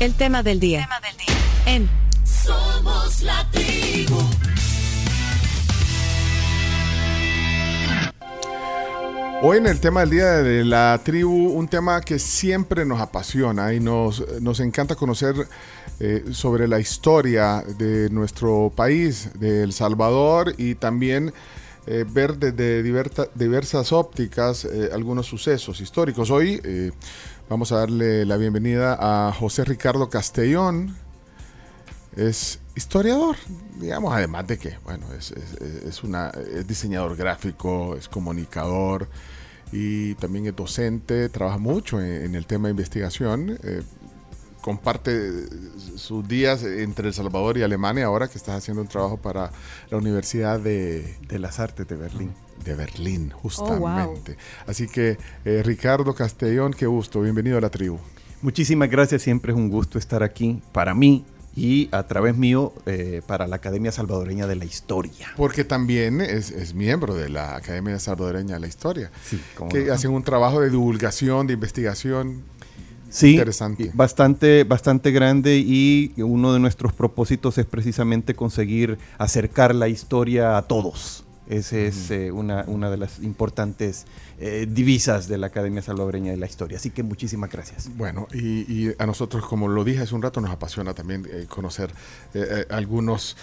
El tema del día. Tema del día. En Somos la tribu. Hoy en el tema del día de la tribu, un tema que siempre nos apasiona y nos, nos encanta conocer eh, sobre la historia de nuestro país, de El Salvador, y también eh, ver desde diversas ópticas eh, algunos sucesos históricos. Hoy eh, vamos a darle la bienvenida a José Ricardo Castellón. Es historiador, digamos, además de que, bueno, es, es- una, es diseñador gráfico, es comunicador y también es docente, trabaja mucho en, en el tema de investigación. eh, comparte sus días entre El Salvador y Alemania ahora que estás haciendo un trabajo para la Universidad de, de las Artes de Berlín. de Berlín, justamente. Así que, eh, Ricardo Castellón, qué gusto, bienvenido a la tribu. Muchísimas gracias, siempre es un gusto estar aquí para mí y a través mío eh, para la Academia Salvadoreña de la Historia. Porque también es, es miembro de la Academia Salvadoreña de la Historia, Sí, que no. hacen un trabajo de divulgación, de investigación. Sí, Interesante. Bastante, bastante grande y uno de nuestros propósitos es precisamente conseguir acercar la historia a todos. Esa es eh, una, una de las importantes eh, divisas de la Academia Salvadoreña de la Historia. Así que muchísimas gracias. Bueno, y, y a nosotros, como lo dije hace un rato, nos apasiona también eh, conocer algunos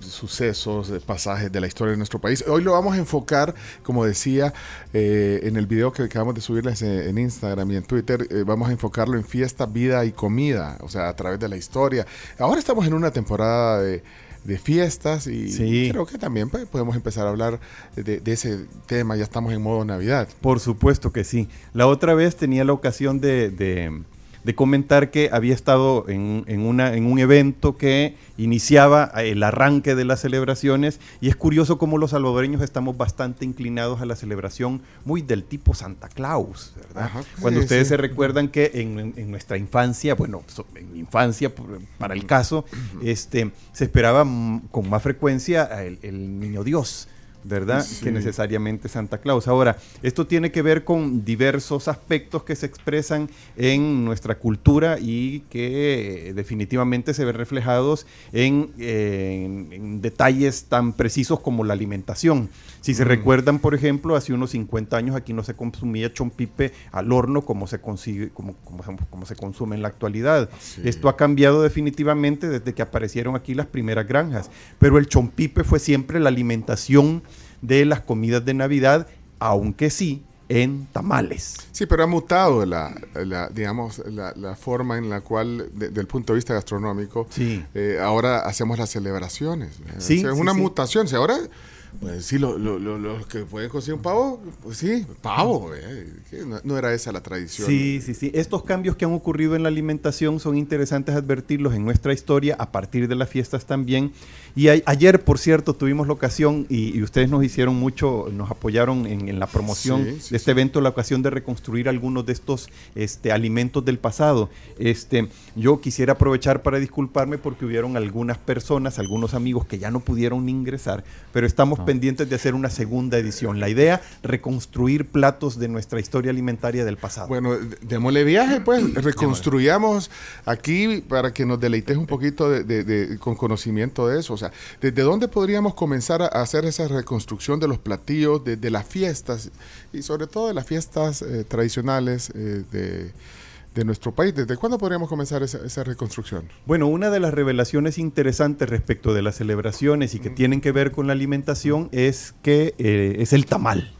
sucesos, pasajes de la historia de nuestro país. Hoy lo vamos a enfocar, como decía, eh, en el video que acabamos de subirles eh, en Instagram y en Twitter, vamos a enfocarlo en fiesta, vida y comida, o sea, a través de la historia. Ahora estamos en una temporada de de fiestas y Sí. creo que también pues, podemos empezar a hablar de, de ese tema, ya estamos en modo Navidad. Por supuesto que sí. La otra vez tenía la ocasión de, de- de comentar que había estado en, en una, en un evento que iniciaba el arranque de las celebraciones y es curioso cómo los salvadoreños estamos bastante inclinados a la celebración muy del tipo Santa Claus, ¿verdad? Ajá, Cuando sí, ustedes sí. se recuerdan que en, en- nuestra infancia, bueno, en mi infancia, para el caso, este, se esperaba con más frecuencia el, el niño Dios. ¿Verdad? Sí. Que necesariamente Santa Claus. Ahora, esto tiene que ver con diversos aspectos que se expresan en nuestra cultura y que eh, definitivamente se ven reflejados en, eh, en- en detalles tan precisos como la alimentación. Si se Mm. recuerdan, por ejemplo, hace unos 50 años aquí no se consumía chompipe al horno como se, consigue, como, como, se- como se consume en la actualidad. Sí. Esto ha cambiado definitivamente desde que aparecieron aquí las primeras granjas. Pero el chompipe fue siempre la alimentación de las comidas de Navidad, aunque sí en tamales. Sí, pero ha mutado la, la, digamos, la, la forma en la cual, de- desde el punto de vista gastronómico, Sí. eh, ahora hacemos las celebraciones. ¿eh? Sí, O sea, es sí, una mutación. Si ahora, pues sí, lo- lo- lo- los que pueden conseguir un pavo, pues sí, pavo. ¿eh? No era esa la tradición. Sí, sí, sí. Estos cambios que han ocurrido en la alimentación son interesantes advertirlos en nuestra historia a partir de las fiestas también. Y a- ayer, por cierto, tuvimos la ocasión y, y ustedes nos hicieron mucho, nos apoyaron en, en la promoción Sí, sí, de este evento, la ocasión de reconstruir algunos de estos este, alimentos del pasado. Este, yo quisiera aprovechar para disculparme porque hubieron algunas personas, algunos amigos que ya no pudieron ni ingresar, pero estamos pendientes de hacer una segunda edición. La idea, reconstruir platos de nuestra historia alimentaria del pasado. Bueno, démosle viaje, pues, reconstruyamos aquí para que nos deleites un poquito de, de- de- con conocimiento de eso. O sea, ¿desde dónde podríamos comenzar a hacer esa reconstrucción de los platillos, de, de las fiestas y sobre todo de las fiestas eh, tradicionales eh, de, de nuestro país? ¿Desde cuándo podríamos comenzar esa, esa reconstrucción? Bueno, una de las revelaciones interesantes respecto de las celebraciones y que tienen que ver con la alimentación es que eh, es el tamal,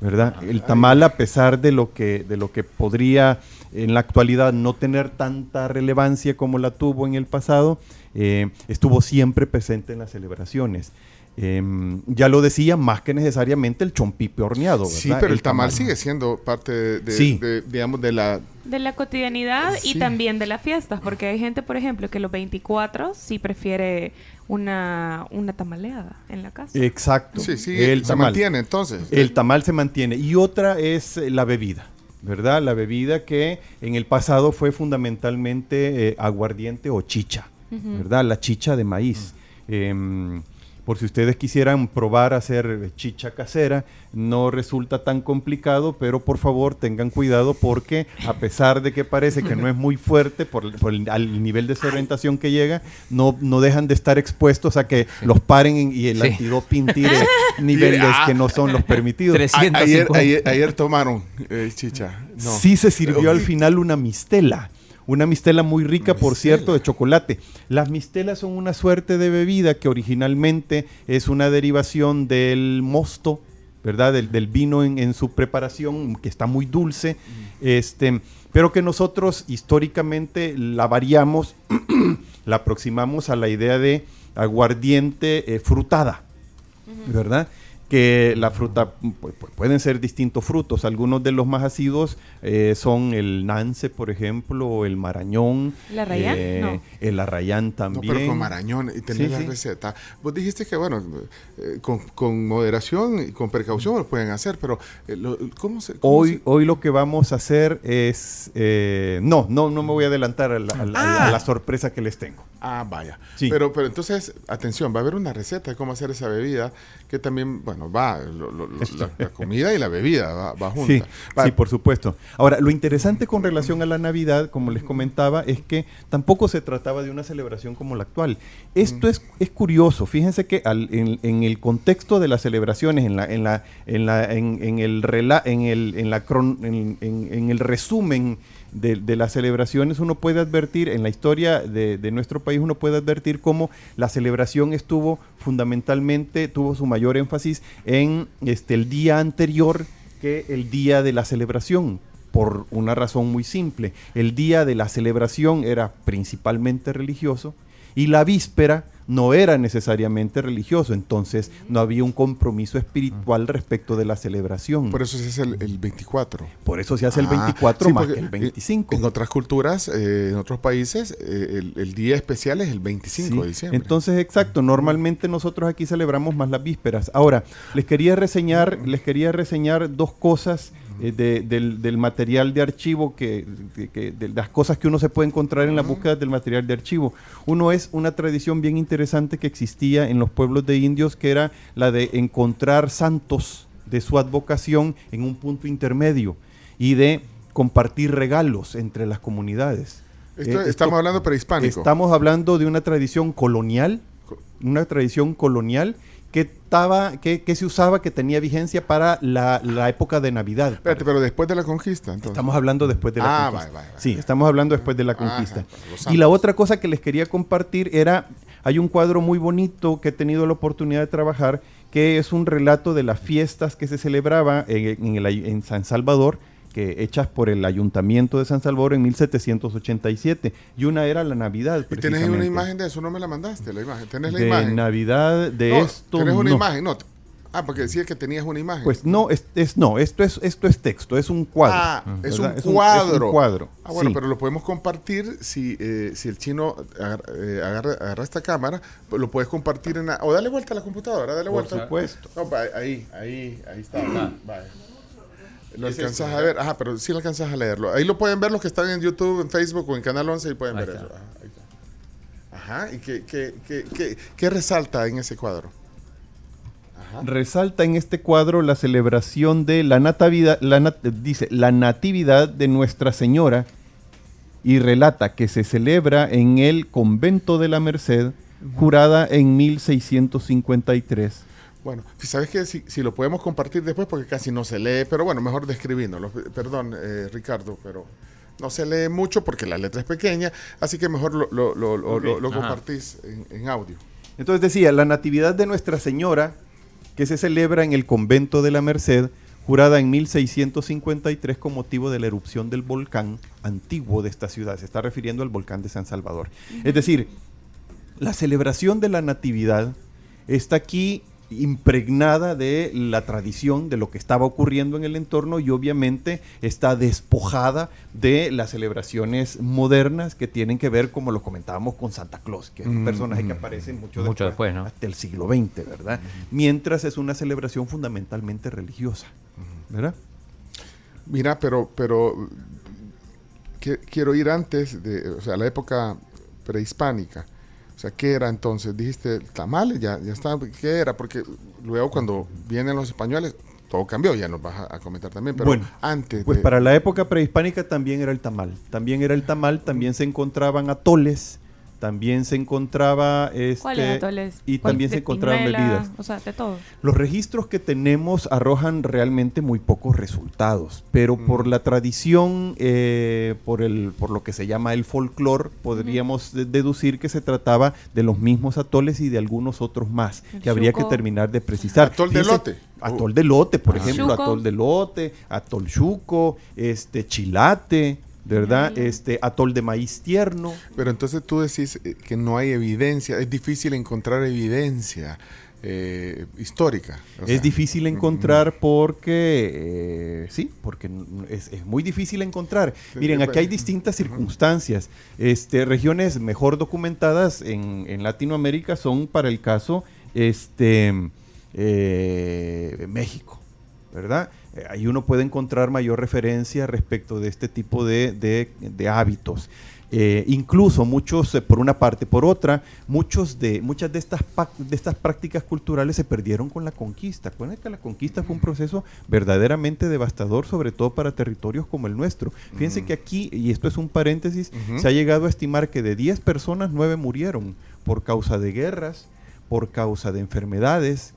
¿verdad? El tamal, a pesar de lo que, de lo que podría en la actualidad no tener tanta relevancia como la tuvo en el pasado, eh, estuvo siempre presente en las celebraciones. Em, ya lo decía, más que necesariamente el chompipe horneado, ¿verdad? Sí, pero el, tamal, sigue siendo parte de, de- Sí. de, digamos, de la... De la cotidianidad Sí. y también de las fiestas, porque hay gente, por ejemplo, que los 24 sí prefiere una, una tamaleada en la casa. Exacto. Sí, sí, el se tamal. mantiene entonces. El tamal se mantiene. Y otra es eh, la bebida, ¿verdad? La bebida que en el pasado fue fundamentalmente eh, aguardiente o chicha, ¿verdad? La chicha de maíz. Em, por si ustedes quisieran probar a hacer chicha casera, no resulta tan complicado, pero por favor tengan cuidado porque a pesar de que parece que no es muy fuerte por, por el al nivel de fermentación que llega, no, no dejan de estar expuestos a que los paren en- y el Sí. antidoping tire niveles Ah. que no son los permitidos. A- Ayer, 350. ayer, ayer tomaron eh, chicha. No. Sí se sirvió al final una mistela. Una mistela muy rica, por cierto, de chocolate. Las mistelas son una suerte de bebida que originalmente es una derivación del mosto, ¿verdad? Del, del vino en, en su preparación, que está muy dulce, este, pero que nosotros históricamente la variamos, la aproximamos a la idea de aguardiente eh, frutada. ¿verdad? Que la fruta, pu- pu- pueden ser distintos frutos. Algunos de los más ácidos eh, son el nance, por ejemplo, o el marañón. ¿El arrayán? No. El arrayán No, también. pero con marañón y tener Sí, la sí. receta. Vos dijiste que, bueno, eh, con, con moderación y con precaución lo pueden hacer, pero eh, lo- ¿cómo se...? cómo Hoy, se- hoy lo que vamos a hacer es... eh, no, no, no me voy a adelantar a la, a la- a la- a la sorpresa que les tengo. Ah, vaya. Sí. Pero, pero entonces, atención, va a haber una receta de cómo hacer esa bebida que también, bueno, va, lo- lo- la, la comida y la bebida va, va junta. Sí, Va- sí, por supuesto. Ahora, lo interesante con relación a la Navidad, como les comentaba, es que tampoco se trataba de una celebración como la actual. Esto es, es curioso. Fíjense que al- en, en el contexto de las celebraciones, en la, en la, en la, en, en el rela- en el, en la cron- en, en- en el resumen de, de las celebraciones, uno puede advertir, en la historia de, de nuestro país, uno puede advertir cómo la celebración estuvo fundamentalmente, tuvo su mayor énfasis en este, el día anterior que el día de la celebración, por una razón muy simple. El día de la celebración era principalmente religioso y la víspera no era necesariamente religioso, entonces no había un compromiso espiritual respecto de la celebración. Por eso se hace el, el 24. Por eso se hace el Ah, 24 sí, más que el en- 25. En, otras culturas, eh, en otros países, eh, el, el día especial es el 25 Sí, de diciembre. Entonces, exacto, normalmente nosotros aquí celebramos más las vísperas. Ahora, les quería reseñar, les quería reseñar dos cosas eh, de- del, del material de archivo, que, de, que- de las cosas que uno se puede encontrar en la búsqueda del material de archivo. Uno es una tradición bien interesante que existía en los pueblos de indios, que era la de encontrar santos de su advocación en un punto intermedio y de compartir regalos entre las comunidades. Esto- Eh, estamos hablando prehispánico. Estamos hablando de una tradición colonial, una tradición colonial que estaba, que, que se usaba, que tenía vigencia para la, la época de Navidad. Espérate, pero después de la conquista, entonces. Estamos hablando después de la Ah, conquista. Sí, estamos hablando después de la Ajá, conquista. y la otra cosa que les quería compartir era, hay un cuadro muy bonito que he tenido la oportunidad de trabajar, que es un relato de las fiestas que se celebraba en, en el ay- en San Salvador, que hechas por el Ayuntamiento de San Salvador en 1787. Y una era la Navidad. Y tenés una imagen de eso, no me la mandaste, la imagen. Tenés la de imagen. Navidad de No, esto. Tenés una no. imagen, no. Ah, porque decías que tenías una imagen. Pues no, es, es- no, esto es, esto es texto, es un cuadro. Ah, es un ¿verdad? Es un- cuadro. es un cuadro, Ah, bueno, sí. pero lo podemos compartir si, eh, si el chino eh, agarra, agarra esta cámara, pues lo puedes compartir en la... O dale vuelta a la computadora, dale Por vuelta. supuesto. No, ahí, ahí, ahí está. va, va. Lo alcanzas a ver, ajá, pero sí lo alcanzas a leerlo. Ahí lo pueden ver los que están en YouTube, en Facebook o en Canal 11 y pueden Ahí ver está. eso. Ajá, ahí está. Ajá, ¿y qué, qué, qué, qué- qué resalta en ese cuadro? Resalta en este cuadro la celebración de la natividad, la nat- dice, la natividad de Nuestra Señora y relata que se celebra en el convento de la Merced, jurada en 1653. Bueno, sabes que si, si lo podemos compartir después, porque casi no se lee, pero bueno, mejor describiéndolo. Perdón, eh, Ricardo, pero no se lee mucho porque la letra es pequeña, así que mejor lo, lo, lo, lo- Ok, lo- lo ajá. compartís en, en audio. Entonces decía, la Natividad de Nuestra Señora, que se celebra en el convento de la Merced, jurada en 1653 con motivo de la erupción del volcán antiguo de esta ciudad. Se está refiriendo al volcán de San Salvador. Es decir, la celebración de la Natividad está aquí impregnada de la tradición de lo que estaba ocurriendo en el entorno y obviamente está despojada de las celebraciones modernas que tienen que ver, como lo comentábamos, con Santa Claus, que es un Mm, personaje que mm. aparece mucho, Mucho después, ¿no? hasta el siglo XX, ¿verdad? Mientras es una celebración fundamentalmente religiosa, ¿verdad? Mira, pero, pero que- quiero ir antes de, o sea, la época prehispánica. O sea, ¿qué era entonces? Dijiste tamales, ya, ya está. ¿Qué era? Porque luego cuando vienen los españoles, todo cambió, ya nos vas a, a comentar también. Pero Bueno, antes. Pues de- para la época prehispánica también era el tamal. También era el tamal, también se encontraban atoles, también se encontraba este ¿Cuáles atoles? y ¿Cuál- también se encontraban bebidas. O sea, de todo. Los registros que tenemos arrojan realmente muy pocos resultados, pero por la tradición, eh, por, el, por lo que se llama el folclore, podríamos de- deducir que se trataba de los mismos atoles y de algunos otros más, El que habría que terminar de precisar. Atol de lote. Atol de lote, por Ah. ejemplo, Chuco. atol de lote, atol chuco, este, chilate, ¿verdad? Este, atol de maíz tierno. Pero entonces tú decís eh, que no hay evidencia, es difícil encontrar evidencia eh, histórica. O sea, es difícil encontrar porque, eh, sí, porque es, es muy difícil encontrar. Sí, Miren, aquí hay pues. distintas circunstancias. Este, regiones mejor documentadas en, en Latinoamérica son para el caso este, eh, México, ¿verdad? Ahí uno puede encontrar mayor referencia respecto de este tipo de, de- de hábitos. Eh, incluso muchos, eh, por una parte, por otra, muchos de, muchas de estas, de estas prácticas culturales se perdieron con la conquista. Acuérdense que la conquista fue un proceso verdaderamente devastador, sobre todo para territorios como el nuestro. Fíjense que aquí, y esto es un paréntesis, se ha llegado a estimar que de 10 personas, 9 murieron por causa de guerras, por causa de enfermedades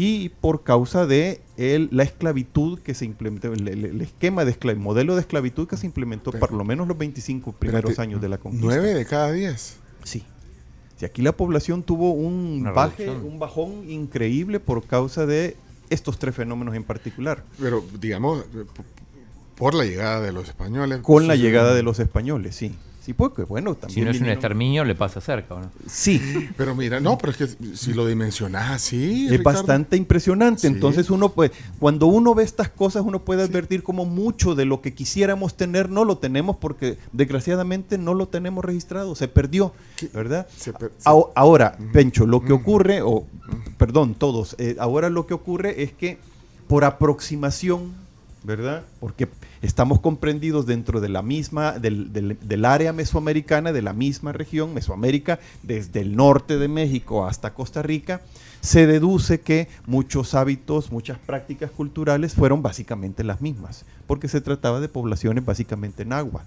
y por causa de el- la esclavitud que se implementó, el, el- el esquema de esclavitud, modelo de esclavitud que se implementó Pero- por lo menos los 25 primeros Espérate, años de la conquista. Nueve de cada diez. Sí. Si aquí la población tuvo un, baje, un bajón increíble por causa de estos tres fenómenos en particular. Pero, digamos, por la llegada de los españoles. Con la llegada de los españoles, sí. Sí, porque bueno, también. Si no es un exterminio, le pasa cerca, ¿o no? Sí, Pero mira, no, pero es que si lo dimensionas así. es Ricardo, bastante impresionante. Sí. Entonces uno puede, cuando uno ve estas cosas, uno puede advertir como mucho de lo que quisiéramos tener no lo tenemos porque desgraciadamente no lo tenemos registrado, se perdió, ¿verdad? se per- se- Ao- Ahora, Pencho, lo que ocurre, o perdón, todos, eh, ahora lo que ocurre es que por aproximación, ¿verdad? Porque estamos comprendidos dentro de la misma, del, del- del área mesoamericana, de la misma región, Mesoamérica, desde el norte de México hasta Costa Rica, se deduce que muchos hábitos, muchas prácticas culturales fueron básicamente las mismas, porque se trataba de poblaciones básicamente en agua.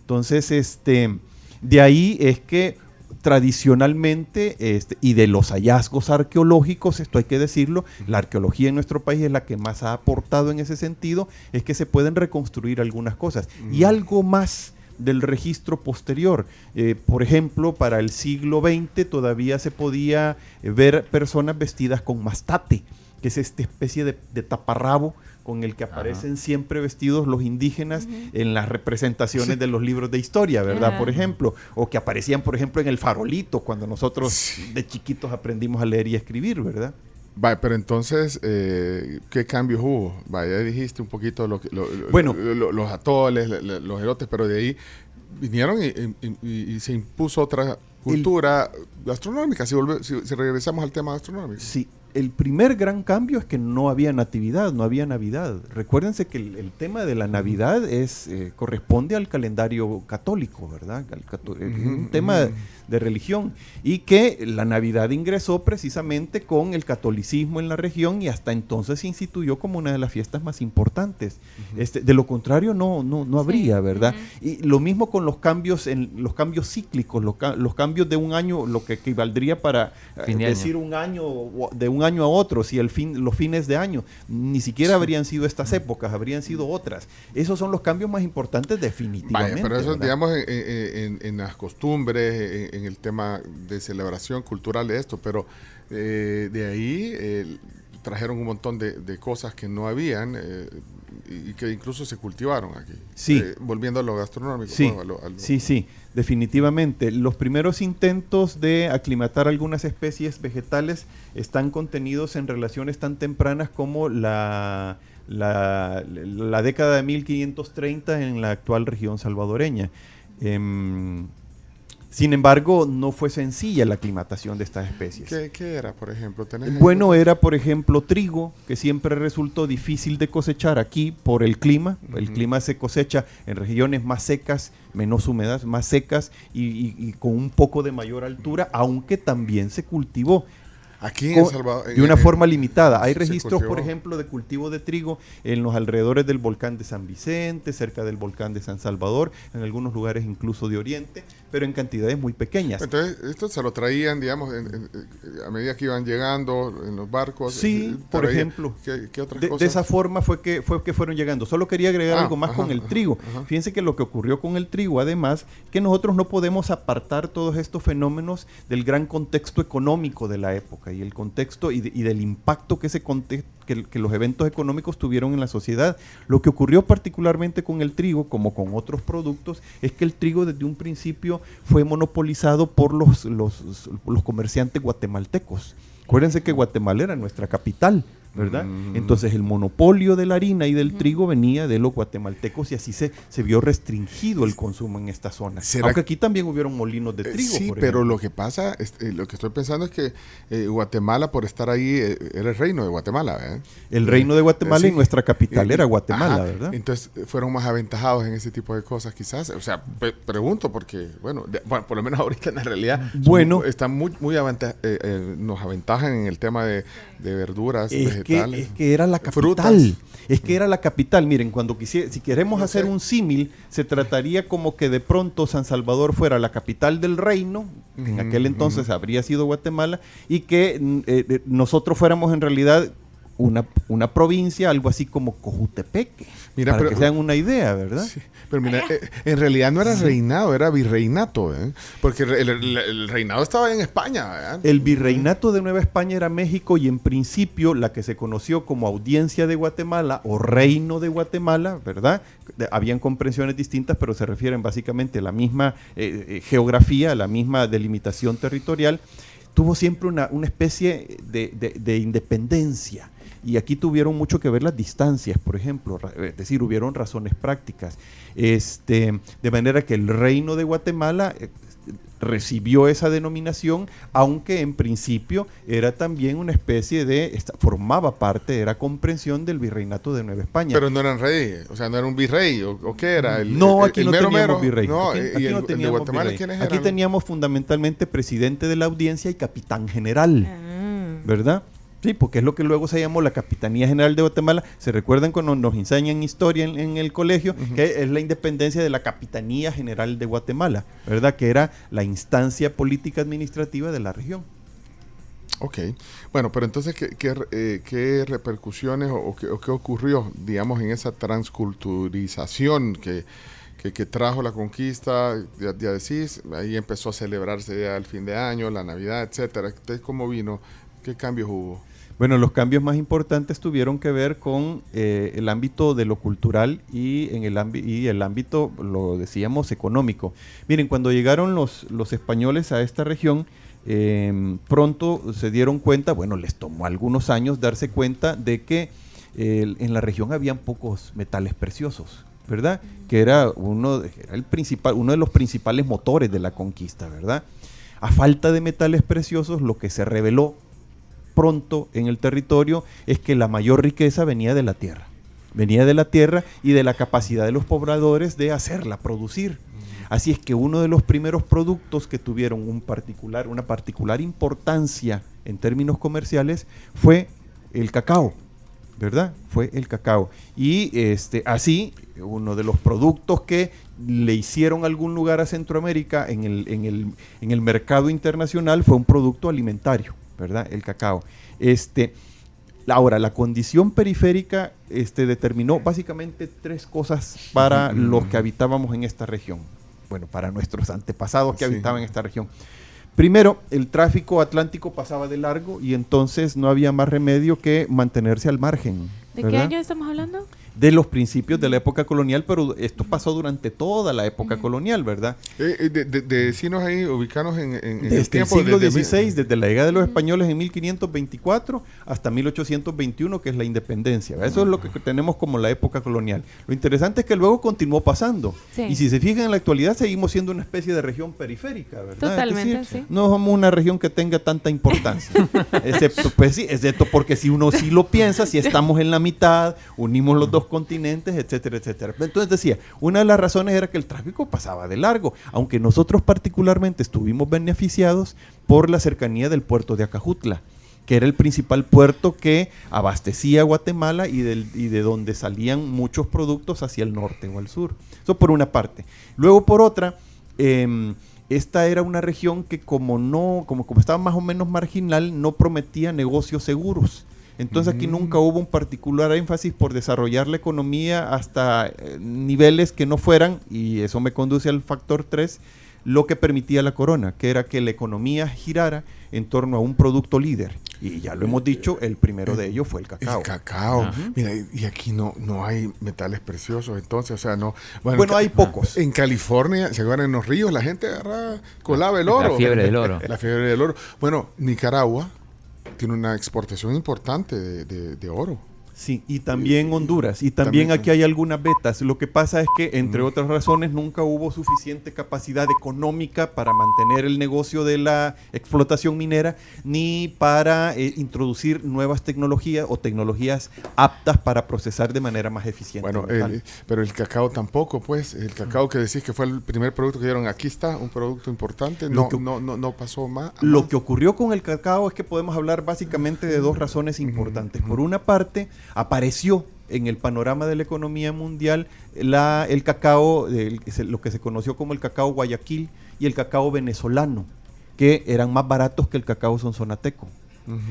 Entonces, este, de ahí es que tradicionalmente, este, y de los hallazgos arqueológicos, esto hay que decirlo, la arqueología en nuestro país es la que más ha aportado en ese sentido, es que se pueden reconstruir algunas cosas. Y algo más del registro posterior. Eh, por ejemplo, para el siglo XX todavía se podía eh, ver personas vestidas con mastate, que es esta especie de, de taparrabo con el que aparecen siempre vestidos los indígenas en las representaciones de los libros de historia, ¿verdad? Ajá. Por ejemplo, o que aparecían, por ejemplo, en el farolito, cuando nosotros Sí. de chiquitos aprendimos a leer y a escribir, ¿verdad? Vaya, pero entonces, eh, ¿qué cambios hubo? Vaya, ya dijiste un poquito lo que- lo- lo- Bueno. lo- lo- los atoles, los erotes, pero de ahí vinieron y, y- y- y se impuso otra cultura gastronómica, si, volve- si, si regresamos al tema gastronómico. Sí, el primer gran cambio es que no había natividad, no había Navidad. Recuérdense que el, el tema de la Navidad es eh, corresponde al calendario católico, ¿verdad? Al es un tema. De religión y que la Navidad ingresó precisamente con el catolicismo en la región y hasta entonces se instituyó como una de las fiestas más importantes. este, de lo contrario no no, no habría, ¿verdad? Y lo mismo con los cambios en los cambios cíclicos, los, ca- los cambios de un año, lo que equivaldría para eh, año. decir un año de un año a otro, si el fin, los fines de año, ni siquiera habrían sido estas épocas, habrían sido otras. Esos son los cambios más importantes definitivamente. Vaya, pero eso, ¿verdad? digamos, en, en- en- en las costumbres, en, el tema de celebración cultural de esto, pero eh, de ahí eh, trajeron un montón de, de cosas que no habían eh, y que incluso se cultivaron aquí. Sí. Eh, volviendo a lo gastronómico. Sí, bueno, a lo- a lo- sí, sí, definitivamente. Los primeros intentos de aclimatar algunas especies vegetales están contenidos en relaciones tan tempranas como la, la, la década de 1530 en la actual región salvadoreña. Em, Sin embargo, no fue sencilla la aclimatación de estas especies. ¿Qué, qué era, por ejemplo? ¿Tenés Bueno, era por ejemplo trigo, que siempre resultó difícil de cosechar aquí por el clima. El clima se cosecha en regiones más secas, menos húmedas, más secas y, y- y con un poco de mayor altura, aunque también se cultivó Aquí en Salvador. de una en- forma limitada. Hay registros, por ejemplo, de cultivo de trigo en los alrededores del volcán de San Vicente, cerca del volcán de San Salvador, en algunos lugares incluso de Oriente, pero en cantidades muy pequeñas. Entonces, esto se lo traían, digamos, en- en- a medida que iban llegando en los barcos. Sí, eh, por traían- ejemplo. ¿Qué, qué otras De, esa forma fue que, fue que fueron llegando. Solo quería agregar Ah, algo más ajá, con el ajá, trigo. ajá. Fíjense que lo que ocurrió con el trigo, además, que nosotros no podemos apartar todos estos fenómenos del gran contexto económico de la época y el contexto y, de- y del impacto que, ese que los eventos económicos tuvieron en la sociedad. Lo que ocurrió particularmente con el trigo, como con otros productos, es que el trigo desde un principio fue monopolizado por los, los, los comerciantes guatemaltecos. Acuérdense que Guatemala era nuestra capital, ¿verdad? Mm. Entonces el monopolio de la harina y del trigo venía de los guatemaltecos y así se, se vio restringido el consumo en esta zona. ¿Será Aunque que- aquí también hubieron molinos de Eh, trigo. sí, por pero lo que pasa, es- eh, lo que estoy pensando es que eh, Guatemala, por estar ahí, eh, era el reino de Guatemala, ¿verdad? El reino de Guatemala Eh, y nuestra capital Eh, era eh, Guatemala, ajá. ¿verdad? Entonces eh, fueron más aventajados en ese tipo de cosas, quizás. O sea, pe- pregunto porque, bueno, de- bueno, por lo menos ahorita en la realidad, Bueno. están muy, muy aventa- eh, eh, nos aventajan en el tema de, de verduras, Es que, es que era la capital. frutas. Es que era la capital. Miren, cuando quisiera, si queremos hacer un símil, se trataría como que de pronto San Salvador fuera la capital del reino, que en aquel entonces habría sido Guatemala, y que eh, eh, nosotros fuéramos en realidad una, una provincia, algo así como Cojutepeque. Mira, para pero- que se hagan una idea, ¿verdad? Sí, pero mira, eh, en realidad no era reinado, era virreinato, ¿eh? porque el, el- el reinado estaba en España. ¿verdad? El virreinato de Nueva España era México y en principio la que se conoció como audiencia de Guatemala o reino de Guatemala, ¿verdad? De- habían comprensiones distintas, pero se refieren básicamente a la misma eh, eh, geografía, a la misma delimitación territorial. Tuvo siempre una, una especie de, de- de independencia. Y aquí tuvieron mucho que ver las distancias, por ejemplo, ra- es decir, hubieron razones prácticas. Este, de manera que el reino de Guatemala eh, recibió esa denominación, aunque en principio era también una especie de, esta- formaba parte, era comprensión del virreinato de Nueva España. Pero no eran reyes, o sea, no era un virrey, ¿o, o qué era? El, no, aquí el no mero teníamos mero? virrey. No, aquí, no teníamos Guatemala, virrey. ¿quiénes Aquí teníamos fundamentalmente presidente de la audiencia y capitán general. Ah. ¿verdad? Sí, porque es lo que luego se llamó la Capitanía General de Guatemala. ¿Se recuerdan cuando nos enseñan historia en, en el colegio? Que es la independencia de la Capitanía General de Guatemala, ¿verdad? Que era la instancia política administrativa de la región. Ok. Bueno, pero entonces, ¿qué, qué, eh, qué repercusiones o, o qué, o qué ocurrió, digamos, en esa transculturización que, que, que trajo la conquista? Ya, ya decís, ahí empezó a celebrarse ya el fin de año, la Navidad, etcétera. Entonces, ¿cómo vino? ¿Qué cambios hubo? Bueno, los cambios más importantes tuvieron que ver con eh, el ámbito de lo cultural y, en el, y el ámbito, lo decíamos, económico. Miren, cuando llegaron los, los españoles a esta región, eh, pronto se dieron cuenta, bueno, les tomó algunos años darse cuenta de que en la región habían pocos metales preciosos, ¿verdad? Que era uno el principal, uno de los principales motores de la conquista, ¿verdad? A falta de metales preciosos, lo que se reveló pronto en el territorio es que la mayor riqueza venía de la tierra. Venía de la tierra y de la capacidad de los pobladores de hacerla, producir. Así es que uno de los primeros productos que tuvieron un particular, una particular importancia en términos comerciales fue el cacao, ¿verdad? Fue el cacao. Y este, así, uno de los productos que le hicieron algún lugar a Centroamérica en el, en el, en el mercado internacional fue un producto alimentario, ¿verdad? El cacao. Este, ahora, la condición periférica este, determinó básicamente tres cosas para los que habitábamos en esta región. Bueno, para nuestros antepasados que Sí. habitaban en esta región. Primero, el tráfico atlántico pasaba de largo y entonces no había más remedio que mantenerse al margen. ¿De qué año estamos hablando? De los principios de la época colonial, pero esto pasó durante toda la época colonial, ¿verdad? Eh, eh, de, de, de decinos ahí, ubicanos en, en, en Desde el tiempo, siglo desde- XVI, desde la llegada de los españoles en 1524 hasta 1821, que es la independencia. ¿verdad? Eso es lo que tenemos como la época colonial. Lo interesante es que luego continuó pasando. Sí. Y si se fijan en la actualidad, seguimos siendo una especie de región periférica, ¿verdad? Es Totalmente, decir, sí. No somos una región que tenga tanta importancia. excepto, pues sí, excepto porque si uno sí lo piensa, si estamos en la mitad, unimos los dos continentes, etcétera, etcétera. Entonces decía, una de las razones era que el tráfico pasaba de largo, aunque nosotros particularmente estuvimos beneficiados por la cercanía del puerto de Acajutla que era el principal puerto que abastecía a Guatemala y, de donde salían muchos productos hacia el norte o al sur. Eso por una parte. Luego por otra, em, esta era una región que como no, como, como estaba más o menos marginal, no prometía negocios seguros. Entonces aquí nunca hubo un particular énfasis por desarrollar la economía hasta eh, niveles que no fueran, y eso me conduce al factor 3, lo que permitía la corona, que era que la economía girara en torno a un producto líder. Y ya lo hemos dicho, el primero de ellos fue el cacao. El cacao. Mira, y, y aquí no, no hay metales preciosos, entonces, o sea, no. Bueno, en Ca- hay pocos. En California, se van en los ríos, la gente agarra, colaba el oro. La fiebre del oro. La fiebre del oro. Bueno, Nicaragua tiene una exportación importante de, de- de oro. Sí, y también Honduras. Y también, También. aquí hay algunas betas. Lo que pasa es que, entre otras razones, nunca hubo suficiente capacidad económica para mantener el negocio de la explotación minera, ni para eh, introducir nuevas tecnologías o tecnologías aptas para procesar de manera más eficiente. Bueno, el pero el cacao tampoco, pues. El cacao que decís que fue el primer producto que dieron, aquí está, un producto importante. Lo No, que- no, no, no pasó más. Lo que ocurrió con el cacao es que podemos hablar básicamente de dos razones importantes. Por una parte, apareció en el panorama de la economía mundial la, el cacao, el lo que se conoció como el cacao Guayaquil y el cacao venezolano, que eran más baratos que el cacao sonsonateco.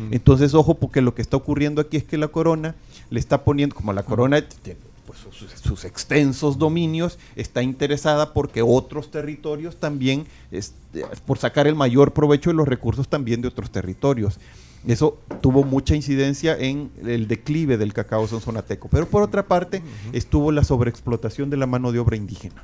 Entonces, ojo, porque lo que está ocurriendo aquí es que la corona le está poniendo, como la corona tiene pues, sus, sus extensos dominios, está interesada porque otros territorios también, este, por sacar el mayor provecho de los recursos también de otros territorios. Eso tuvo mucha incidencia en el declive del cacao sonsonateco. Pero por otra parte, estuvo la sobreexplotación de la mano de obra indígena,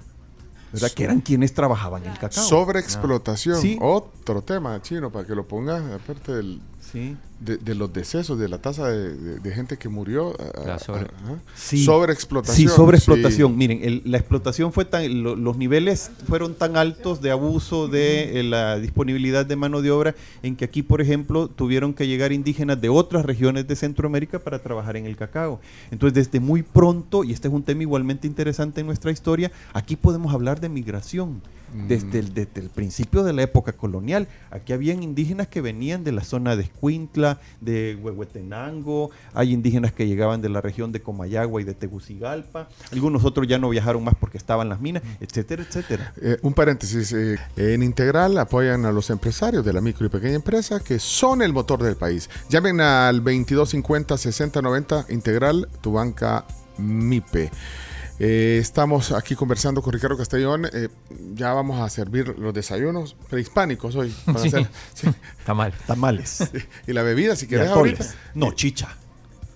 ¿verdad? que eran quienes trabajaban el cacao. Sobreexplotación. Sí. Otro tema chino para que lo pongas, aparte del, Sí. de, de los decesos, de la tasa de, de- de gente que murió. La sobre-. Sí. Sobreexplotación. Sí, sobreexplotación. sí. Miren, el- la explotación fue tan, lo- los niveles fueron tan altos de abuso de eh, la disponibilidad de mano de obra en que aquí, por ejemplo, tuvieron que llegar indígenas de otras regiones de Centroamérica para trabajar en el cacao. Entonces, desde muy pronto, y este es un tema igualmente interesante en nuestra historia, aquí podemos hablar de migración. Desde el, desde el principio de la época colonial, aquí habían indígenas que venían de la zona de Escuintla, de Huehuetenango, hay indígenas que llegaban de la región de Comayagua y de Tegucigalpa, algunos otros ya no viajaron más porque estaban las minas, etcétera, etcétera. Eh, un paréntesis. eh, en Integral apoyan a los empresarios de la micro y pequeña empresa que son el motor del país. Llamen al 2250-6090 Integral, tu banca MIPE. Eh, estamos aquí conversando con Ricardo Castellón. eh, ya vamos a servir los desayunos prehispánicos hoy. para Sí. hacer- sí. Está mal. Tamales. Y la bebida, si atoles. ahorita. No, chicha.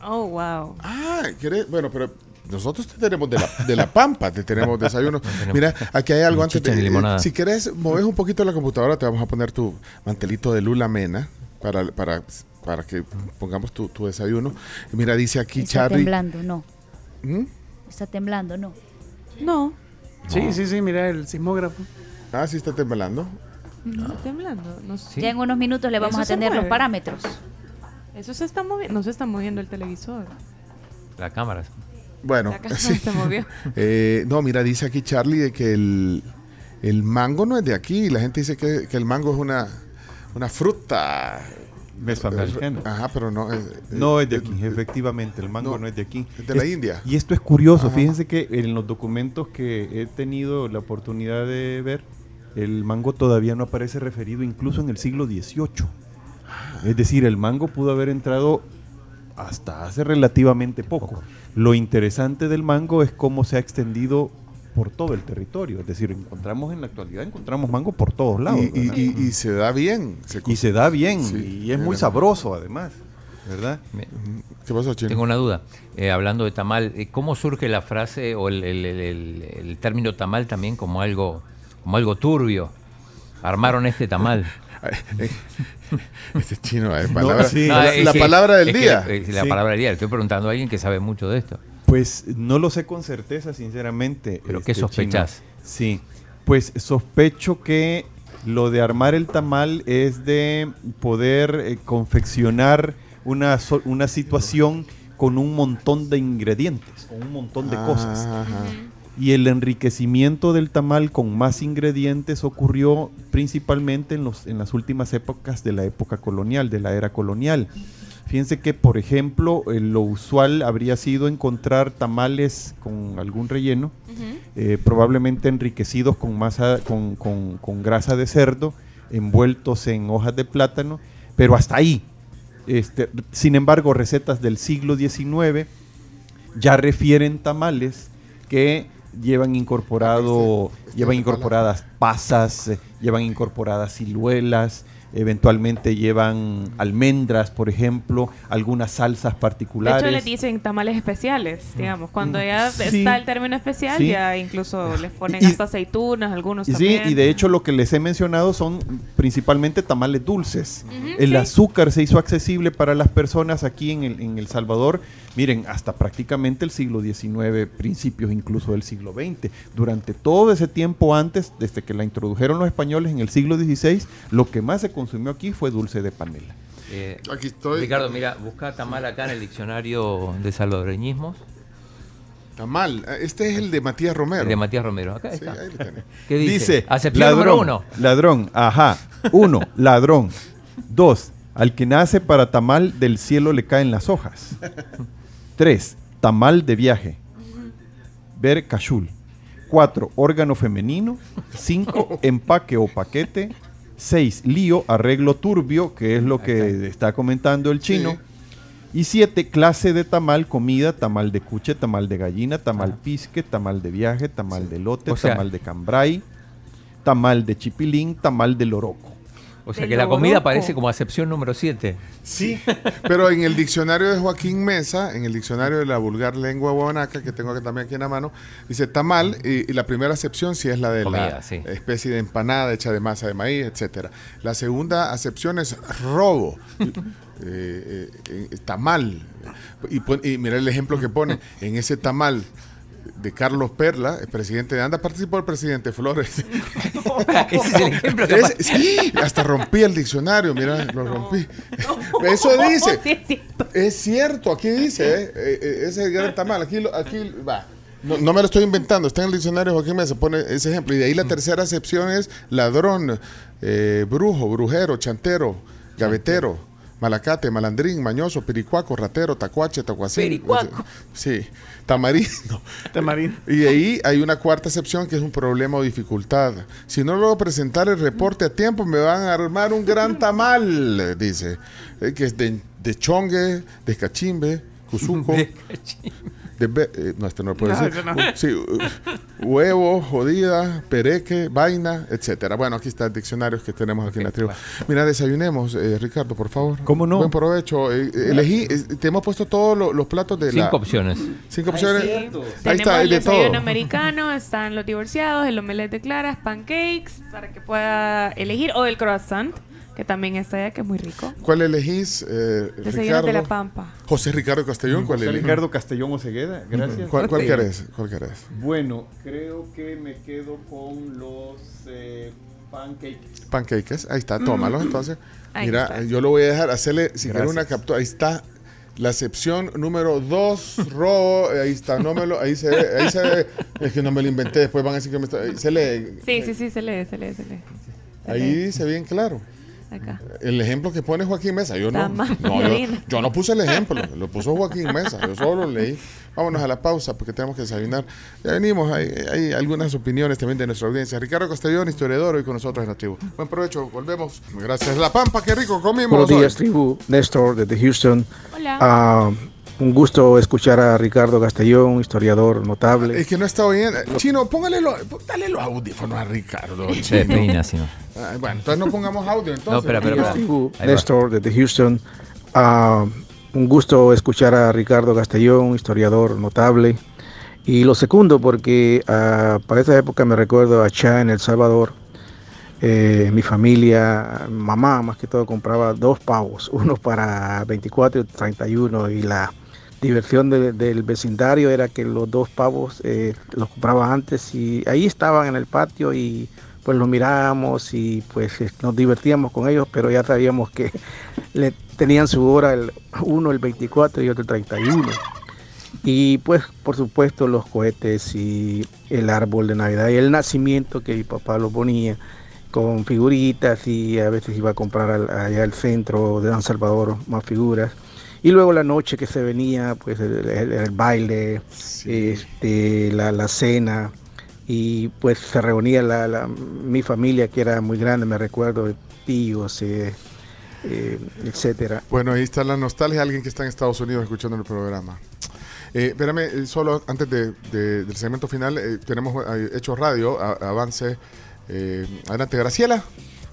Oh, wow. Ah, ¿querés? Bueno, pero nosotros te tenemos de la, de la pampa, te tenemos desayuno. Mira, aquí hay algo antes de... limonada. si querés, moves un poquito la computadora, te vamos a poner tu mantelito de lula mena para, para, para que pongamos tu, tu desayuno. Y mira, dice aquí Está Charlie... temblando, no. ¿Mm? Está temblando, no. No, Sí, sí, sí, mira el sismógrafo. Ah, sí está temblando. no está temblando. No sé. Sí. Ya en unos minutos le vamos Eso a tener los parámetros. Eso se está moviendo. No se está moviendo el televisor. La cámara. Bueno, La cámara sí. se movió. Eh, no, mira, dice aquí Charlie de que el, el mango no es de aquí. La gente dice que, que el mango es una, una fruta. Mesoamericana. Ajá, pero no es... No es de aquí, efectivamente, el mango No, no, es de aquí. es de la India. Y esto es curioso, Ajá. fíjense que en los documentos que he tenido la oportunidad de ver, el mango todavía no aparece referido incluso en el siglo XVIII. Es decir, el mango pudo haber entrado hasta hace relativamente poco. Lo interesante del mango es cómo se ha extendido por todo el territorio. Es decir, encontramos en la actualidad, encontramos mango por todos lados. Y, y- ¿verdad? y- y se da bien. Se Y se da bien Sí, y es muy sabroso además. ¿verdad? Me- ¿Qué pasó, Chino? Tengo una duda. Eh, hablando de tamal, eh, ¿cómo surge la frase o el, el- el- el- el término tamal también como algo, como algo turbio? Armaron este tamal. Eh, Este chino, eh, palabra- sí. la, es la que- palabra del es que día. la- es la Sí. palabra del día. Le estoy preguntando a alguien que sabe mucho de esto. Pues no lo sé con certeza, sinceramente. ¿Pero qué este, sospechás? Chino. Sí, pues sospecho que lo de armar el tamal es de poder eh, confeccionar una, so- una situación con un montón de ingredientes, con un montón de cosas. Ajá. Y el enriquecimiento del tamal con más ingredientes ocurrió principalmente en, los, en las últimas épocas de la época colonial, de la era colonial. Fíjense que, por ejemplo, eh, lo usual habría sido encontrar tamales con algún relleno, eh, probablemente enriquecidos con, masa, con, con- con grasa de cerdo, envueltos en hojas de plátano, pero hasta ahí. Este, sin embargo, recetas del siglo XIX ya refieren tamales que llevan incorporado llevan incorporadas pasas, eh, llevan incorporadas ciruelas, eventualmente llevan almendras, por ejemplo, algunas salsas De particulares. hecho, les dicen tamales especiales, digamos. Cuando ya Sí. está el término especial, Sí. ya incluso les ponen Y- hasta aceitunas, algunos Sí, también. y de hecho lo que les he mencionado son principalmente tamales dulces. El sí. azúcar se hizo accesible para las personas aquí en el, en El Salvador, miren, hasta prácticamente el siglo XIX, principios incluso del siglo XX. Durante todo ese tiempo antes, desde que la introdujeron los españoles en el siglo XVI, lo que más se consumió aquí fue dulce de panela. Eh, Aquí estoy. Ricardo, mira, busca tamal acá en el diccionario de salvadoreñismos. Tamal. Este es el de Matías Romero. El de Matías Romero. Acá Sí, ahí lo. ¿Qué dice? Dice, Acepción ladrón, número uno. ladrón, ajá. Uno, ladrón. Dos, al que nace para tamal del cielo le caen las hojas. Tres, tamal de viaje. Ver cachul. Cuatro, órgano femenino. Cinco, empaque o paquete. Seis, lío, arreglo turbio, que es lo que está comentando el chino. Sí. Y siete, clase de tamal, comida, tamal de cuche, tamal de gallina, tamal pisque, tamal de viaje, tamal de lote, O sea- tamal de cambray, tamal de chipilín, tamal de loroco. O sea que la comida aparece como acepción número 7. Sí, pero en el diccionario de Joaquín Mesa, en el diccionario de la vulgar lengua guanaca, que tengo aquí también aquí en la mano, dice tamal, y, y la primera acepción sí es la de Comida, la sí. especie de empanada hecha de masa de maíz, etcétera. La segunda acepción es robo. Eh, eh, eh, tamal. Y, y mira el ejemplo que pone. En ese tamal de Carlos Perla, el presidente de ANDA, participó el presidente Flores. Ese es el ejemplo sí, hasta rompí el diccionario, mira, lo rompí. Eso dice. Sí, es cierto. Es cierto, aquí dice, ¿eh? Eh, eh, ese es el gran tamal, aquí, aquí va. No, no me lo estoy inventando, está en el diccionario Joaquín Mesa, pone ese ejemplo. Y de ahí la tercera acepción es ladrón, eh, brujo, brujero, chantero, gavetero, malacate, malandrín, mañoso, pericuaco, ratero, tacuache, tacuacín. Pericuaco. Sí, tamarindo. Tamarín. Y de ahí hay una cuarta excepción que es un problema o dificultad. Si no logro presentar el reporte a tiempo, me van a armar un gran tamal, dice. Eh, que es de, de chongue, de cachimbe, cuzuco, de be- eh, no, este no lo puedo No, decir. no. Sí, uh, huevo, jodida, pereque, vaina, etcétera. Bueno, aquí está el diccionario que tenemos aquí en la tribu. Mira, desayunemos, eh, Ricardo, por favor. ¿Cómo no? Buen provecho. Eh, eh, elegí, eh, te hemos puesto todos lo- los platos de la... Cinco opciones. Cinco opciones. Ahí Tenemos está, el de desayuno todo. americano, están los divorciados, el omelette de claras, pancakes, para que pueda elegir, o el croissant, que también está allá, que es muy rico. ¿Cuál elegís, eh, Ricardo? de la Pampa. José Ricardo Castellón, ¿cuál José elegís? Ricardo Castellón Ocegueda, gracias. ¿Cuál, cuál Sí. querés? ¿Cuál querés? Bueno, creo que me quedo con los eh, pancakes. Pancakes, ahí está, tómalos entonces. Ahí Mira, está. yo lo voy a dejar, hacerle, si quiere Gracias. una captura, ahí está. La excepción número 2, robo, ahí está, no me lo, ahí se ve, ahí se ve, es que no me lo inventé, después van a decir que me está, ahí se lee, Sí, sí, sí, se lee, se lee, se lee. Se ahí lee. dice bien claro. Acá. El ejemplo que pone Joaquín Mesa, yo no, yo, no puse el ejemplo, lo puso Joaquín Mesa, yo solo lo leí. Vámonos a la pausa porque tenemos que desayunar. Ya venimos, hay, hay algunas opiniones también de nuestra audiencia. Ricardo Castellón, historiador, hoy con nosotros en la tribu. Buen provecho, volvemos. Gracias. La Pampa, qué rico comimos. Buenos hoy. días, tribu. Néstor desde Houston. Hola. Ah, un gusto escuchar a Ricardo Castellón, historiador notable. Es que no está oyendo. Chino, póngale los, dale los audífonos a Ricardo. Chino. Ah, bueno, entonces no pongamos audio. Entonces. No, espera, espera. Néstor desde Houston. Ah, un gusto escuchar a Ricardo Castellón, historiador notable. Y lo segundo porque ah, para esa época me recuerdo allá en El Salvador, eh, mi familia, mamá más que todo compraba dos pavos, uno para 24 y 31 y la diversión de- del vecindario era que los dos pavos eh, los compraba antes y ahí estaban en el patio y pues los mirábamos y pues eh, nos divertíamos con ellos, pero ya sabíamos que le tenían su hora el uno el 24 y otro el 31. Y pues por supuesto los cohetes y el árbol de Navidad y el nacimiento que mi papá lo ponía con figuritas y a veces iba a comprar al- allá al centro de San Salvador más figuras. Y luego la noche que se venía, pues el, el- el baile, este, la, la cena y pues se reunía la, la- mi familia que era muy grande, me recuerdo, tíos, eh, eh, etcétera. Bueno, ahí está la nostalgia de alguien que está en Estados Unidos escuchando el programa. Eh, espérame, eh, solo antes de- de- del segmento final, eh, tenemos eh, Hecho Radio, a- avance. adelante, Graciela.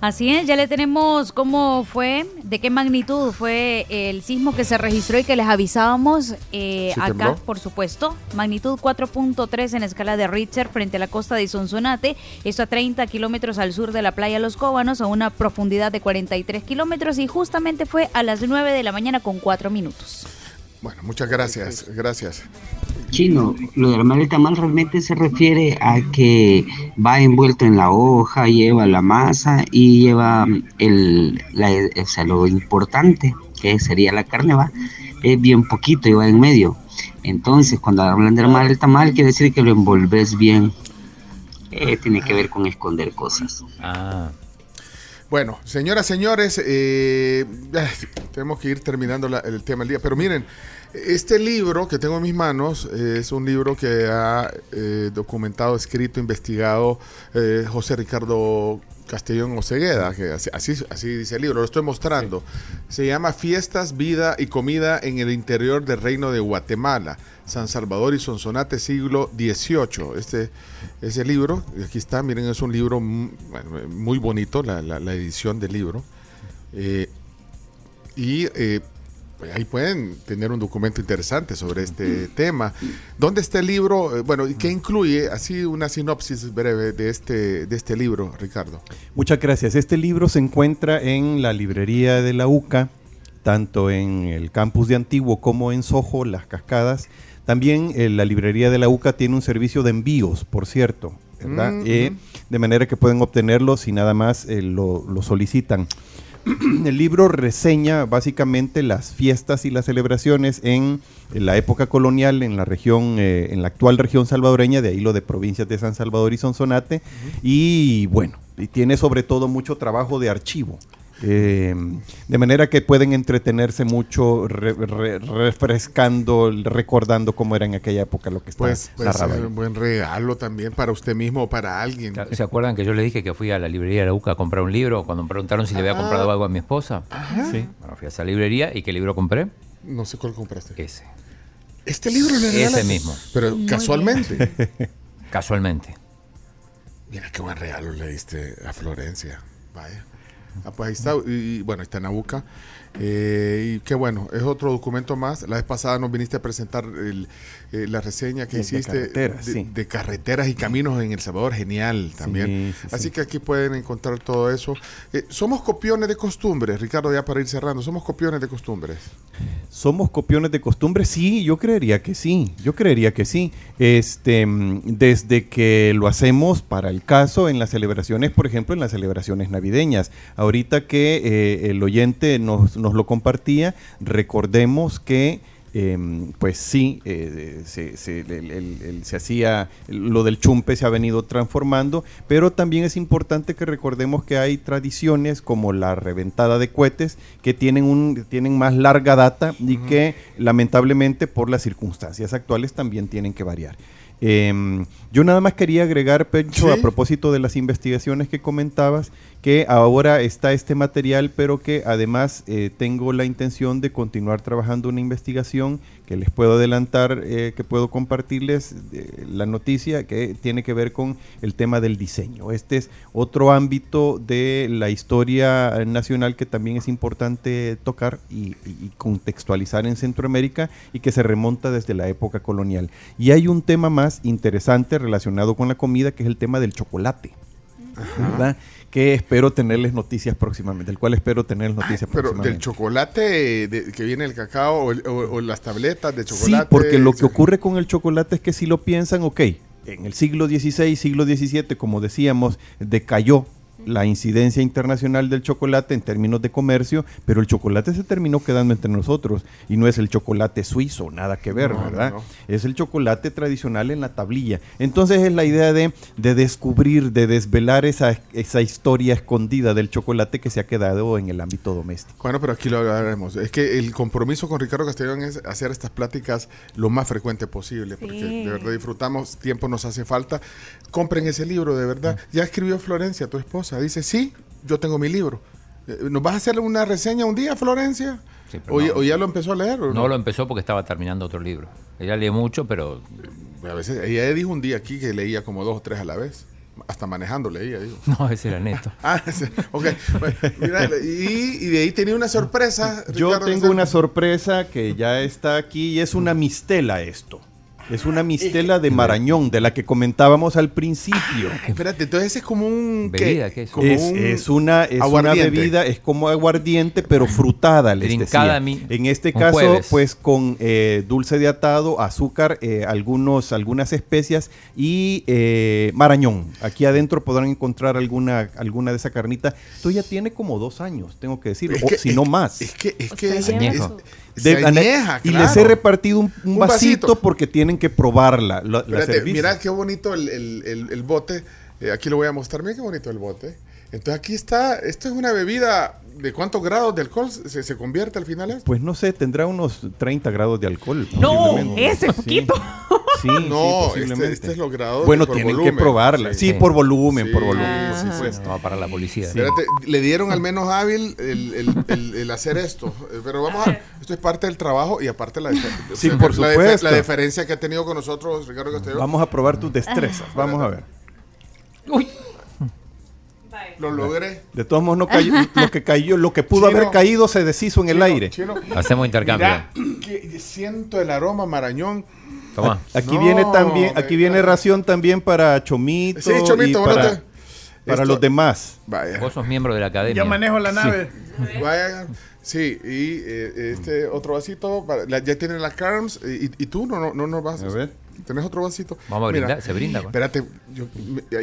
Así es, ya le tenemos cómo fue, de qué magnitud fue el sismo que se registró y que les avisábamos eh, ¿Sí acá, tembló? por supuesto. Magnitud 4.3 en escala de Richter frente a la costa de Sonsonate, esto a 30 kilómetros al sur de la playa Los Cóbanos, a una profundidad de 43 kilómetros y justamente fue a las 9 de la mañana con 4 minutos. Bueno, muchas gracias, gracias. Chino, lo de armar el tamal realmente se refiere a que va envuelto en la hoja, lleva la masa y lleva el, la, o sea, lo importante, que sería la carne, va, es bien poquito, lleva en medio. Entonces, cuando hablan de armar el tamal, quiere decir que lo envolves bien. Eh, tiene que ver con esconder cosas. Ah, Bueno, señoras, señores, eh, tenemos que ir terminando la- el tema del día. Pero miren, este libro que tengo en mis manos eh, es un libro que ha eh, documentado, escrito, investigado eh, José Ricardo Castellón Ocegueda, que así, así, así dice el libro, lo estoy mostrando. Se llama Fiestas, Vida y Comida en el interior del Reino de Guatemala, San Salvador y Sonsonate, siglo XVIII. Este, ese libro, aquí está, miren, es un libro muy bonito, la, la- la edición del libro. Eh, y eh, ahí pueden tener un documento interesante sobre este tema. ¿Dónde está el libro? Eh, Bueno, ¿y qué incluye? Así una sinopsis breve de este, de este libro, Ricardo. Muchas gracias. Este libro se encuentra en la librería de la UCA, tanto en el campus de Antiguo como en Soho, Las Cascadas. También eh, la librería de la UCA tiene un servicio de envíos, por cierto, ¿verdad? Mm, Eh, de manera que pueden obtenerlo si nada más eh, lo, lo solicitan. El libro reseña básicamente las fiestas y las celebraciones en, en la época colonial en la región, eh, en la actual región salvadoreña, de ahí lo de provincias de San Salvador y Sonsonate, y bueno, y tiene sobre todo mucho trabajo de archivo. Eh, de manera que pueden entretenerse mucho re- re- refrescando, recordando cómo era en aquella época lo que está Pues, pues narrado es ahí. un buen regalo también para usted mismo o para alguien. ¿Se acuerdan que yo les dije que fui a la librería de la UCA a comprar un libro cuando me preguntaron si le había comprado algo a mi esposa? Sí. Bueno, fui a esa librería y ¿qué libro compré? No sé cuál compraste. Ese. Este libro le Ese mismo. Pero casualmente. Casualmente. Mira qué buen regalo le diste a Florencia. Vaya. Ah, pues ahí está. Y, bueno, está en Abuca. Eh, y qué bueno, es otro documento más. La vez pasada nos viniste a presentar el, eh, la reseña que De hiciste de, sí. de carreteras y caminos en El Salvador. Genial también. Sí, sí, Así sí. que aquí pueden encontrar todo eso. Eh, somos copiones de costumbres, Ricardo, ya para ir cerrando. Somos copiones de costumbres. ¿Somos copiones de costumbre? Sí, yo creería que sí. Yo creería que sí. Este, mm, desde que lo hacemos para el caso en las celebraciones, por ejemplo, en las celebraciones navideñas. Ahorita que eh, el oyente nos, nos lo compartía, recordemos que em, pues sí, eh, se, se- el- el- el- se hacía, lo del chumpe se ha venido transformando, pero también es importante que recordemos que hay tradiciones como la reventada de cohetes que tienen, un, tienen más larga data y que lamentablemente por las circunstancias actuales también tienen que variar. Em, yo nada más quería agregar, Pencho, Sí. a propósito de las investigaciones que comentabas, que ahora está este material, pero que además eh, tengo la intención de continuar trabajando una investigación que les puedo adelantar, eh, que puedo compartirles eh, la noticia que tiene que ver con el tema del diseño. Este es otro ámbito de la historia nacional que también es importante tocar y, contextualizar en Centroamérica y que se remonta desde la época colonial. Y hay un tema más interesante relacionado con la comida, que es el tema del chocolate. ¿verdad? Que espero tenerles noticias próximamente, del cual espero tenerles noticias Pero próximamente. del chocolate de- que viene el cacao o, el- o- o las tabletas de Sí, chocolate. porque lo que sí. ocurre con el chocolate es que si lo piensan, ok, en el siglo XVI, siglo XVII, como decíamos, decayó la incidencia internacional del chocolate en términos de comercio, pero el chocolate se terminó quedando entre nosotros y no es el chocolate suizo, nada que ver, No, ¿verdad? no. Es el chocolate tradicional en la tablilla. Entonces es la idea de, de descubrir, de desvelar esa, esa historia escondida del chocolate que se ha quedado en el ámbito doméstico. Bueno, pero aquí lo hablaremos. Es que el compromiso con Ricardo Castellón es hacer estas pláticas lo más frecuente posible, porque de verdad disfrutamos, tiempo nos hace falta. Compren ese libro, de verdad. Ya escribió Florencia, tu esposa. Dice, sí, yo tengo mi libro. Eh, ¿Nos vas a hacer una reseña un día, Florencia? Sí, o, ya- no. o ya lo empezó a leer? o No lo empezó porque estaba terminando otro libro. Ella lee mucho, pero A veces, ella dijo un día aquí que leía como dos o tres a la vez. Hasta manejando leía, digo. no, ese era neto. Ah, sí, ok. Bueno, mira, y, y de ahí tenía una sorpresa. Yo tengo una sorpresa que ya está aquí y es una mistela esto. Es una mistela de Marañón, de la que comentábamos al principio. Espérate, entonces ese es como un... ¿qué? Bebida, ¿qué es? Como Es, un es una, es una bebida, es como aguardiente, pero frutada, les Trincada decía. En este caso, jueves. pues con eh, dulce de atado, azúcar, eh, algunos, algunas especias y eh, marañón. Aquí adentro podrán encontrar alguna, alguna de esa carnita. Esto ya tiene como dos años, tengo que decir, Es o que- si no más. Es que, es O que sea, es. Se De- añeja, y les he repartido un, un Un vasito, vasito. porque tienen que probarla. la- Espérate, qué bonito el, el- el- el bote. Eh, aquí lo voy a mostrar. Mira qué bonito el bote. Entonces aquí está. Esto es una bebida. ¿De cuántos grados de alcohol se, se convierte al final esto? Pues no sé, tendrá unos 30 grados de alcohol. No, ese Sí. poquito. Sí, No, sí, este, este es los grados. Bueno, por tienen volumen. que probarla. Sí, Sí. por volumen, Sí, por volumen, sí, por sí. supuesto. No para la policía. Espérate, le dieron al menos hábil el, el- el- el hacer esto. Eh, Pero vamos a. Esto es parte del trabajo y aparte la, Sí, o sea, por la supuesto. la deferencia que ha tenido con nosotros Ricardo Castellón. Vamos a probar tus destrezas. Vamos a ver. Uy, Lo logré. De todos modos, no cayó, lo que cayó, lo que pudo Chino. haber caído se deshizo en el aire. chino. Hacemos intercambio. Mira, que siento el aroma marañón. Toma. Aquí No, viene también, aquí viene ración también para Chomito, Sí, Chomito, y para, te- para esto- los demás. Vaya. Vos sos miembro de la academia. Yo manejo la nave. Vaya. Sí, y eh, este otro vasito. para- la- ya tienen las carms. Y, y tú no, no, no, no vas A ver. ¿Tenés otro vasito? Vamos a Mira, brindar, se brinda. pues. Espérate, yo-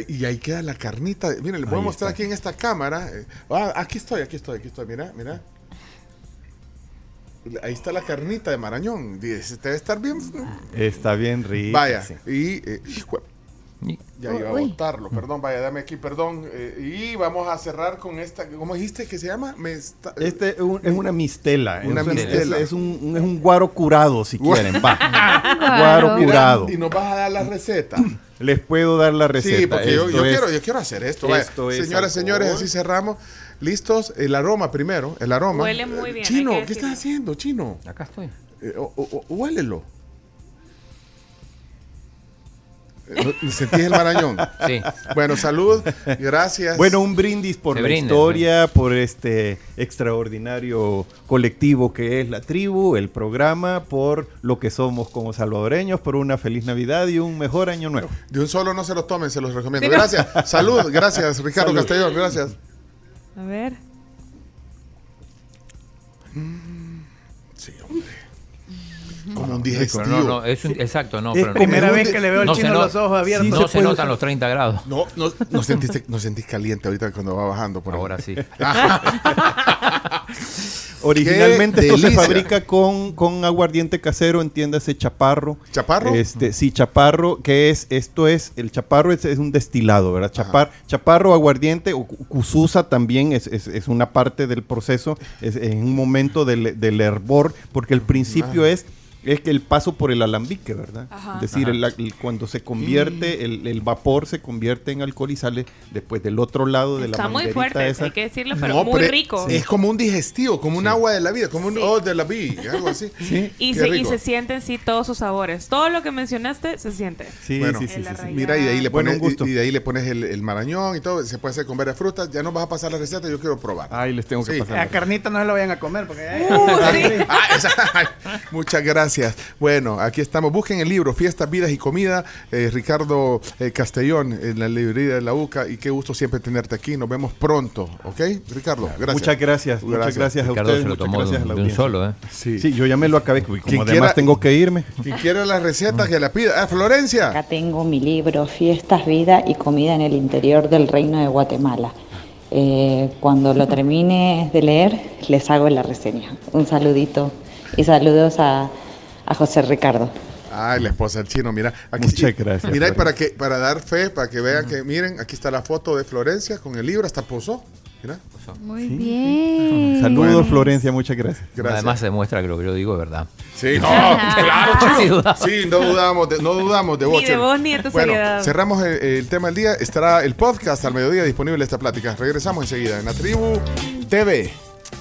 y ahí queda la carnita. Mira, le voy a mostrar está. aquí en esta cámara. eh, ah, aquí estoy, aquí estoy, aquí estoy. Mira, mira. Ahí está la carnita de Marañón. Dice, debe estar bien. Está bien rico. Vaya, sí. y eh, ya iba a Uy. botarlo, perdón, vaya, dame aquí, perdón. eh, y vamos a cerrar con esta, ¿cómo dijiste que se llama? Me está- Este es, un- es una mistela. Una es, un- mistela. Es, es un, un- es un guaro curado, si quieren. Va. Guaro. curado. Y nos vas a dar la receta. Les puedo dar la receta. Sí, porque yo, Esto yo es- quiero, yo quiero hacer esto. vaya. esto es Señoras, señores, así cerramos. ¿Listos? El aroma primero, el aroma. Huele muy bien, Chino, ¿qué estás haciendo, Chino? Acá estoy. Eh, o- o- o- huélelo. ¿Sentís el marañón? Sí. Bueno, salud, gracias. Bueno, un brindis por Se la historia, por este extraordinario colectivo que es la tribu, el programa, por lo que somos como salvadoreños, por una feliz Navidad y un mejor año nuevo. De un solo no se los tomen, se los recomiendo. Sí, no. Gracias. Salud, gracias, Ricardo Salud. Castellón, gracias. A ver. Sí, hombre. Como un Pero digestivo. no, no, es un- exacto, no. Es pero no- Primera vez que le veo al no se chino no- los ojos abiertos. no se se puede- notan los 30 grados. No, no, no sentiste, no sentís caliente ahorita cuando va bajando por ahí. Ahora sí. Originalmente esto se fabrica con, con aguardiente casero, entiéndase chaparro. ¿Chaparro? Este, sí, chaparro, que es, esto es, el chaparro es, es un destilado, ¿verdad? Chapar, chaparro, aguardiente, o cu- cususa también es, es- es una parte del proceso, es en un momento del, del hervor, porque el principio es es que el paso por el alambique, ¿verdad? Ajá. Es decir, el- el- cuando se convierte, el, el vapor se convierte en alcohol y sale después del otro lado de la Está muy manguerita fuerte, esa. hay que decirlo, pero No, muy pero rico. Es como un digestivo, como un agua de la vida, como un oh de la vida, algo así. Sí, Y se, y se sienten, sí, todos sus sabores. Todo lo que mencionaste se siente. sí, Bueno. sí, sí. Mira, y de ahí le Bueno, pones, un gusto. y, de ahí le pones el, el marañón y todo. Se puede hacer con varias frutas. Ya no vas a pasar la receta, yo quiero probar. Ay, les tengo que Sí. pasar. La carnita no se la vayan a comer porque Ah, esa- ay, muchas gracias. Bueno, aquí estamos. Busquen el libro Fiestas, Vidas y Comida. eh, Ricardo eh, Castellón en la librería de la UCA. Y qué gusto siempre tenerte aquí. Nos vemos pronto. ¿Ok? Ricardo, gracias. Muchas gracias, muchas Gracias. gracias a Ricardo ustedes. se lo muchas tomó de gracias a un, la de un audiencia. solo, ¿eh? Sí. Sí, yo ya me lo acabé, como Quien además quiera- tengo que irme. Quien quiera la receta, que la pida. Ah, Florencia. Acá tengo mi libro Fiestas, Vida y Comida en el Interior del Reino de Guatemala. Eh, cuando lo termine de leer, les hago la reseña. Un saludito y saludos a, a José Ricardo. Ay, la esposa del chino, mira. Aquí, Muchas gracias, Mira, y para, que, para dar fe, para que vean que, miren, aquí está la foto de Florencia con el libro, hasta posó. Mira, Muy bien. Saludos, Bueno. Florencia, muchas gracias. gracias. Además demuestra que lo que yo digo es verdad. Sí, no, claro, Sí, chino. dudaba. Sí, no dudamos de, no dudamos de Ni vos. de chino. vos ni de tu Bueno, seriedad. cerramos el, el tema del día. Estará el podcast al mediodía disponible esta plática. Regresamos enseguida en la tribu TV.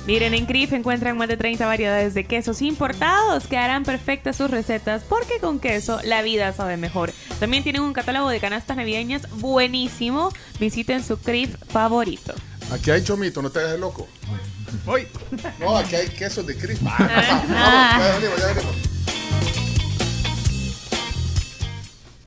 Miren, en CRIF encuentran más de 30 variedades de quesos importados que harán perfectas sus recetas porque con queso la vida sabe mejor. También tienen un catálogo de canastas navideñas buenísimo. Visiten su CRIF favorito. Aquí hay chomito, no te hagas loco. No, aquí hay quesos de crispa. Ah. Vamos, ya venimos, ya venimos.